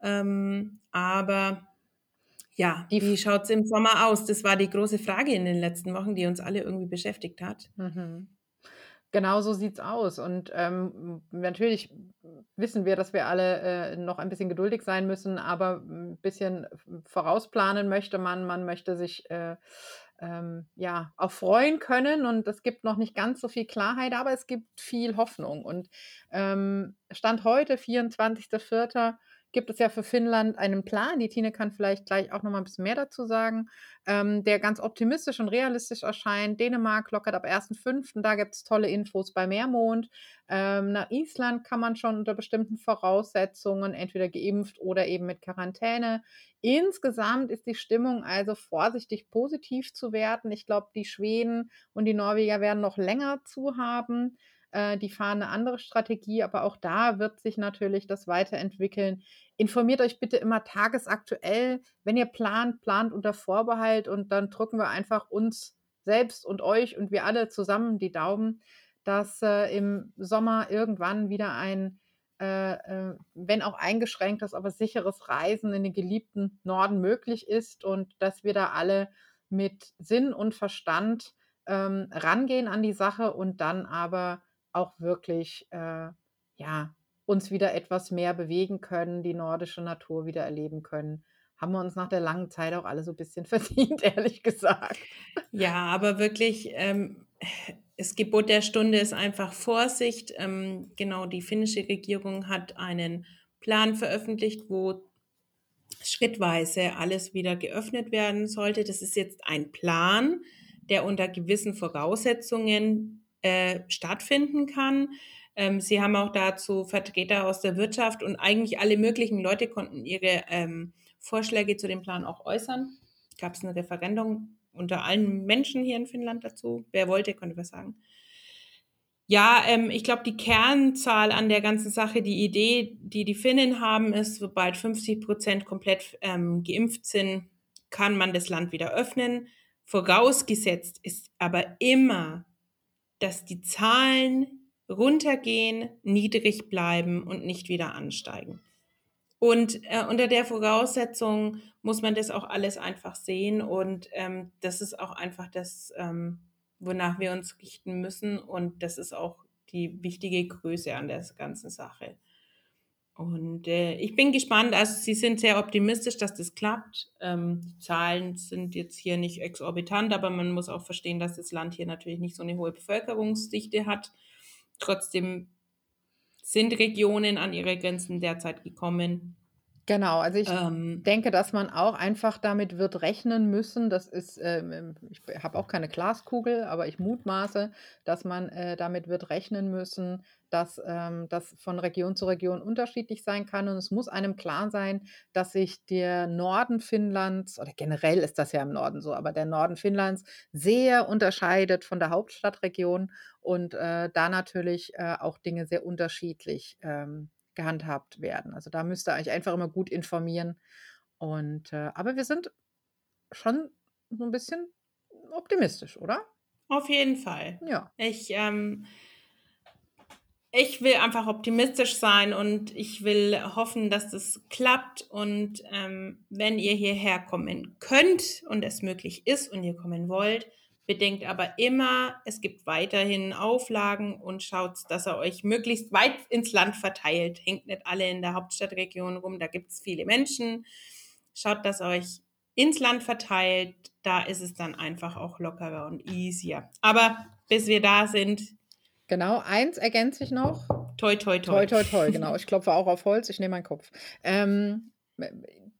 Ähm, aber ja, die, wie schaut es im Sommer aus? Das war die große Frage in den letzten Wochen, die uns alle irgendwie beschäftigt hat. Mhm. Genau so sieht es aus. Und ähm, natürlich wissen wir, dass wir alle äh, noch ein bisschen geduldig sein müssen, aber ein bisschen vorausplanen möchte man. Man möchte sich äh, ähm, ja, auch freuen können. Und es gibt noch nicht ganz so viel Klarheit, aber es gibt viel Hoffnung. Und ähm, Stand heute, 24.04., gibt es ja für Finnland einen Plan. Die Tine kann vielleicht gleich auch noch mal ein bisschen mehr dazu sagen, ähm, der ganz optimistisch und realistisch erscheint. Dänemark lockert ab 1.5., da gibt es tolle Infos bei Meermond. Ähm, nach Island kann man schon unter bestimmten Voraussetzungen entweder geimpft oder eben mit Quarantäne. Insgesamt ist die Stimmung also vorsichtig positiv zu werten. Ich glaube, die Schweden und die Norweger werden noch länger zu haben. Äh, die fahren eine andere Strategie, aber auch da wird sich natürlich das weiterentwickeln. Informiert euch bitte immer tagesaktuell. Wenn ihr plant, plant unter Vorbehalt und dann drücken wir einfach uns selbst und euch und wir alle zusammen die Daumen, dass äh, im Sommer irgendwann wieder ein, äh, äh, wenn auch eingeschränktes, aber sicheres Reisen in den geliebten Norden möglich ist und dass wir da alle mit Sinn und Verstand ähm, rangehen an die Sache und dann aber auch wirklich, äh, ja, uns wieder etwas mehr bewegen können, die nordische Natur wieder erleben können. Haben wir uns nach der langen Zeit auch alle so ein bisschen verdient, ehrlich gesagt. Ja, aber wirklich, ähm, das Gebot der Stunde ist einfach Vorsicht. Ähm, genau, die finnische Regierung hat einen Plan veröffentlicht, wo schrittweise alles wieder geöffnet werden sollte. Das ist jetzt ein Plan, der unter gewissen Voraussetzungen äh, stattfinden kann. Ähm, sie haben auch dazu Vertreter aus der Wirtschaft und eigentlich alle möglichen Leute konnten ihre ähm, Vorschläge zu dem Plan auch äußern. Gab es ein Referendum unter allen Menschen hier in Finnland dazu. Wer wollte, konnte was sagen. Ja, ähm, ich glaube, die Kernzahl an der ganzen Sache, die Idee, die die Finnen haben, ist, sobald 50 Prozent komplett ähm, geimpft sind, kann man das Land wieder öffnen. Vorausgesetzt ist aber immer, dass die Zahlen runtergehen, niedrig bleiben und nicht wieder ansteigen. Und äh, unter der Voraussetzung muss man das auch alles einfach sehen und ähm, das ist auch einfach das, ähm, wonach wir uns richten müssen und das ist auch die wichtige Größe an der ganzen Sache. Und äh, ich bin gespannt, also Sie sind sehr optimistisch, dass das klappt. Ähm, die Zahlen sind jetzt hier nicht exorbitant, aber man muss auch verstehen, dass das Land hier natürlich nicht so eine hohe Bevölkerungsdichte hat. Trotzdem sind Regionen an ihre Grenzen derzeit gekommen. Genau, also ich ähm, denke, dass man auch einfach damit wird rechnen müssen. Das ist, ähm, ich habe auch keine Glaskugel, aber ich mutmaße, dass man äh, damit wird rechnen müssen, dass ähm, das von Region zu Region unterschiedlich sein kann. Und es muss einem klar sein, dass sich der Norden Finnlands, oder generell ist das ja im Norden so, aber der Norden Finnlands sehr unterscheidet von der Hauptstadtregion und äh, da natürlich äh, auch Dinge sehr unterschiedlich ähm, gehandhabt werden. Also da müsst ihr euch einfach immer gut informieren. Und äh, aber wir sind schon so ein bisschen optimistisch, oder? Auf jeden Fall. Ja. Ich, ähm, ich will einfach optimistisch sein und ich will hoffen, dass das klappt. Und ähm, wenn ihr hierher kommen könnt und es möglich ist und ihr kommen wollt, Bedenkt aber immer, es gibt weiterhin Auflagen und schaut, dass er euch möglichst weit ins Land verteilt. Hängt nicht alle in der Hauptstadtregion rum, da gibt es viele Menschen. Schaut, dass er euch ins Land verteilt. Da ist es dann einfach auch lockerer und easier. Aber bis wir da sind. Genau, eins ergänze ich noch. Toi, toi, toi. Toi, toi, toi, genau. Ich klopfe auch auf Holz, ich nehme meinen Kopf. Ähm,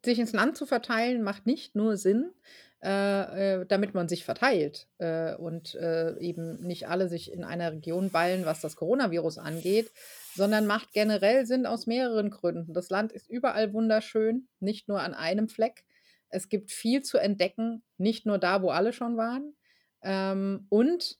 sich ins Land zu verteilen macht nicht nur Sinn, äh, äh, damit man sich verteilt äh, und äh, eben nicht alle sich in einer Region ballen, was das Coronavirus angeht, sondern macht generell Sinn aus mehreren Gründen. Das Land ist überall wunderschön, nicht nur an einem Fleck. Es gibt viel zu entdecken, nicht nur da, wo alle schon waren. Ähm, und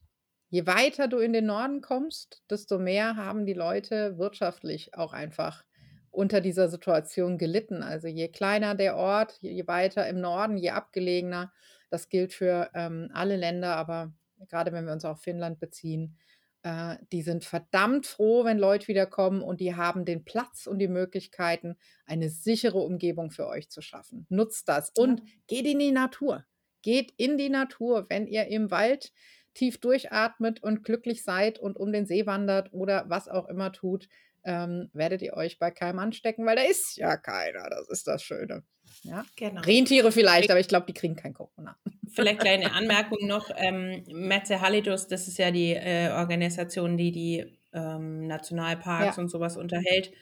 je weiter du in den Norden kommst, desto mehr haben die Leute wirtschaftlich auch einfach unter dieser Situation gelitten. Also je kleiner der Ort, je weiter im Norden, je abgelegener. Das gilt für ähm, alle Länder, aber gerade wenn wir uns auf Finnland beziehen, äh, die sind verdammt froh, wenn Leute wiederkommen und die haben den Platz und die Möglichkeiten, eine sichere Umgebung für euch zu schaffen. Nutzt das und ja. geht in die Natur. Geht in die Natur, wenn ihr im Wald tief durchatmet und glücklich seid und um den See wandert oder was auch immer tut ähm, werdet ihr euch bei keinem anstecken, weil da ist ja keiner. Das ist das Schöne. Ja? Genau. Rentiere vielleicht, aber ich glaube, die kriegen kein Corona. Vielleicht kleine Anmerkung noch. Ähm, Metze Hallidus, das ist ja die äh, Organisation, die die ähm, Nationalparks ja. und sowas unterhält.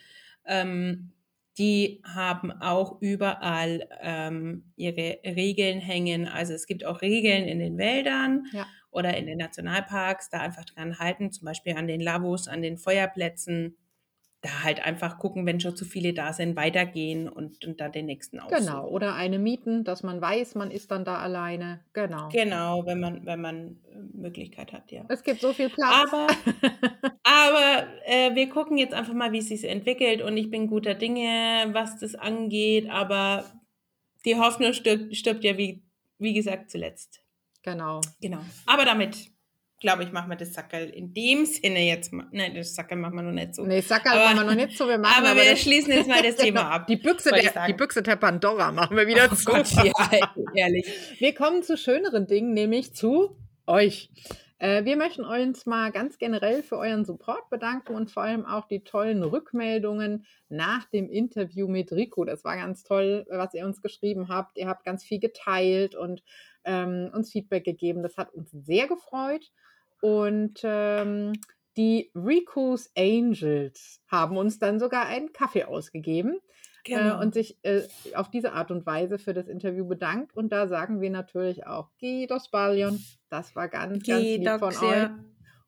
Ähm, Die haben auch überall ähm, ihre Regeln hängen. Also es gibt auch Regeln in den Wäldern Ja. Oder in den Nationalparks, da einfach dran halten, zum Beispiel an den Lavos, an den Feuerplätzen. Da halt einfach gucken, wenn schon zu viele da sind, weitergehen und, und dann den nächsten aussuchen. Genau. Oder eine mieten, dass man weiß, man ist dann da alleine. Genau. Genau, wenn man, wenn man äh, Möglichkeit hat, ja. Es gibt so viel Platz. Aber, aber äh, wir gucken jetzt einfach mal, wie es sich entwickelt und ich bin guter Dinge, was das angeht, aber die Hoffnung stirbt, stirbt ja, wie, wie gesagt, zuletzt. Genau. Genau. Aber damit, glaube ich, machen wir das Sackerl in dem Sinne jetzt mal. Nein, das Sackerl machen wir noch nicht so. Nee, Sackerl Aber- machen wir noch nicht so. Wir machen aber wir das- schließen jetzt mal das Thema Genau. ab. Die Büchse, der, die Büchse der Pandora machen wir wieder Oh zu. Gott, ja, ehrlich. Wir kommen zu schöneren Dingen, nämlich zu euch. Äh, wir möchten uns mal ganz generell für euren Support bedanken und vor allem auch die tollen Rückmeldungen nach dem Interview mit Rico. Das war ganz toll, was ihr uns geschrieben habt. Ihr habt ganz viel geteilt und ähm, uns Feedback gegeben. Das hat uns sehr gefreut. Und ähm, die Rico's Angels haben uns dann sogar einen Kaffee ausgegeben Genau. äh, und sich äh, auf diese Art und Weise für das Interview bedankt. Und da sagen wir natürlich auch Guido Spalion. Das war ganz, ganz lieb von euch.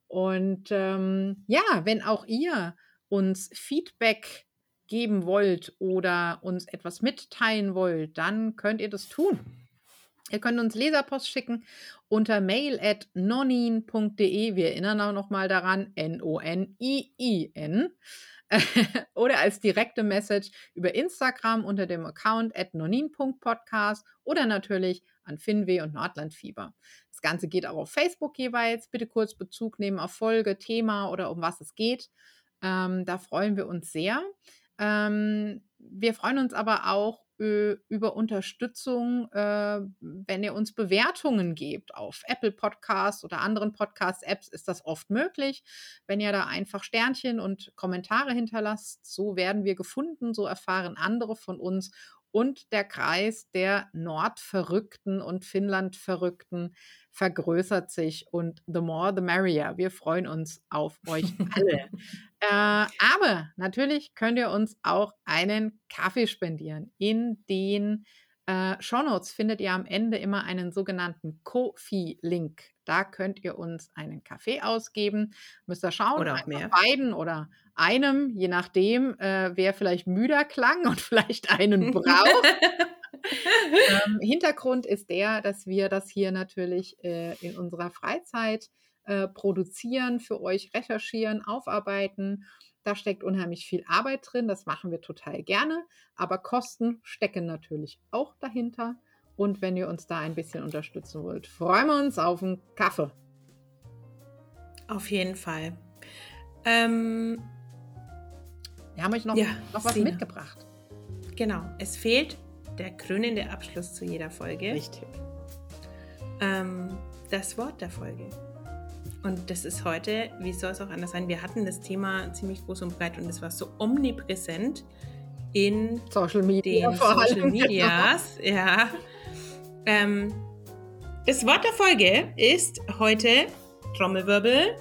Und ähm, ja, wenn auch ihr uns Feedback geben wollt oder uns etwas mitteilen wollt, dann könnt ihr das tun. Ihr könnt uns Leserpost schicken unter mail at nonin.de. Wir erinnern auch nochmal daran, N-O-N-I-I-N. oder als direkte Message über Instagram unter dem Account nonin.podcast oder natürlich an Finweh und Nordlandfieber. Das Ganze geht auch auf Facebook jeweils. Bitte kurz Bezug nehmen auf Folge, Thema oder um was es geht. Ähm, da freuen wir uns sehr. Ähm, wir freuen uns aber auch über Unterstützung, äh, wenn ihr uns Bewertungen gebt. Auf Apple Podcasts oder anderen Podcast-Apps ist das oft möglich. Wenn ihr da einfach Sternchen und Kommentare hinterlasst, so werden wir gefunden, so erfahren andere von uns. Und der Kreis der Nordverrückten und Finnlandverrückten vergrößert sich und the more the merrier. Wir freuen uns auf euch alle. Äh, aber natürlich könnt ihr uns auch einen Kaffee spendieren. In den äh, Shownotes findet ihr am Ende immer einen sogenannten Kofi-Link. Da könnt ihr uns einen Kaffee ausgeben. Müsst ihr schauen, Oder mehr. beiden oder einem, je nachdem, äh, wer vielleicht müder klang und vielleicht einen braucht. Ähm, Hintergrund ist der, dass wir das hier natürlich äh, in unserer Freizeit äh, produzieren, für euch recherchieren, aufarbeiten. Da steckt unheimlich viel Arbeit drin, das machen wir total gerne, aber Kosten stecken natürlich auch dahinter. Und wenn ihr uns da ein bisschen unterstützen wollt, freuen wir uns auf einen Kaffee. Auf jeden Fall. Ähm, Wir haben euch noch, Ja, noch was Sina. mitgebracht. genau, es fehlt der krönende Abschluss zu jeder Folge. Richtig. Ähm, das Wort der Folge. Und das ist heute, wie soll es auch anders sein, wir hatten das Thema ziemlich groß und breit und es war so omnipräsent in Social Media den vor allem, Social Medias. Ja. Ähm, das Wort der Folge ist heute Trommelwirbel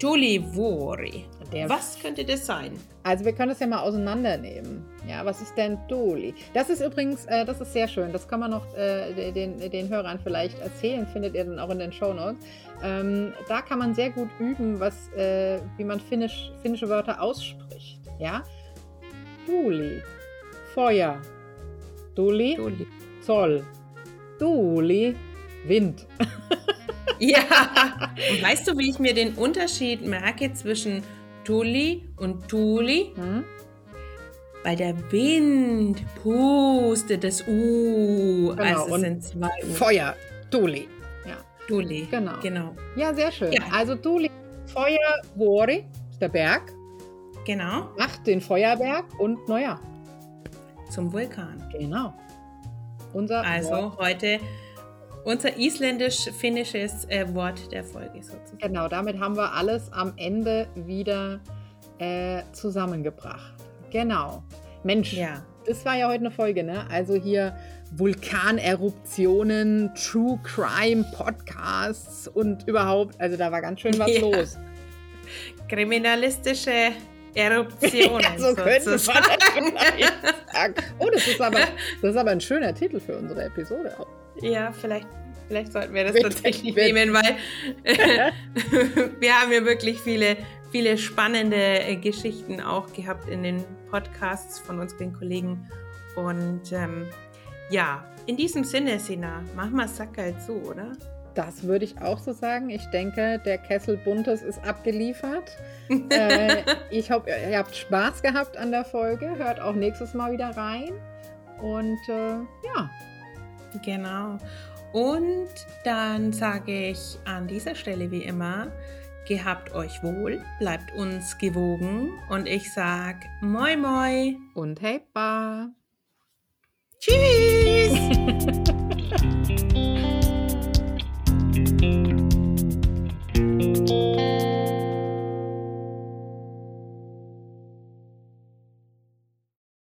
Dolivori. Genau. Der Was könnte das sein? Also wir können das ja mal auseinandernehmen. Ja, was ist denn Doli? Das ist übrigens, äh, das ist sehr schön. Das kann man noch äh, den, den Hörern vielleicht erzählen, findet ihr dann auch in den Shownotes. Ähm, da kann man sehr gut üben, was, äh, wie man Finnisch, finnische Wörter ausspricht. Ja, Duli, Feuer, Duli, Doli. Zoll, Duli, Wind. Ja. Und weißt du, wie ich mir den Unterschied merke zwischen Tuli und Tuli? Hm? Weil der Wind pustet das U. Genau, Also es sind zwei U. Feuer, Duli. Ja. Tuli. Genau. Genau. ja, sehr schön. Ja. Also Duli, Feuer, ist der Berg. Genau. macht den Feuerberg und naja, Zum Vulkan. genau. Unser Also Wort. heute unser isländisch-finnisches äh, Wort der Folge sozusagen. Genau, damit haben wir alles am Ende wieder äh, zusammengebracht. Genau. Mensch, Ja. das war ja heute eine Folge, ne? Also hier Vulkaneruptionen, True Crime Podcasts und überhaupt, also da war ganz schön was Ja. los. Kriminalistische Eruptionen. ja, so könnte man sagen. Oh, das ist, aber, das ist aber ein schöner Titel für unsere Episode auch. Ja, vielleicht, vielleicht sollten wir das Bitte, tatsächlich bitte. nehmen, weil wir haben ja wirklich viele, viele spannende äh, Geschichten auch gehabt in den Podcasts von unseren Kollegen. Und ähm, ja, in diesem Sinne, Sina, mach mal Sackerl zu, oder? Das würde ich auch so sagen. Ich denke, der Kessel Buntes ist abgeliefert. äh, ich hoffe, ihr habt Spaß gehabt an der Folge. Hört auch nächstes Mal wieder rein. Und äh, ja, Genau. Und dann sage ich an dieser Stelle wie immer, gehabt euch wohl, bleibt uns gewogen und ich sag moi moi. und hey, ba. Tschüss!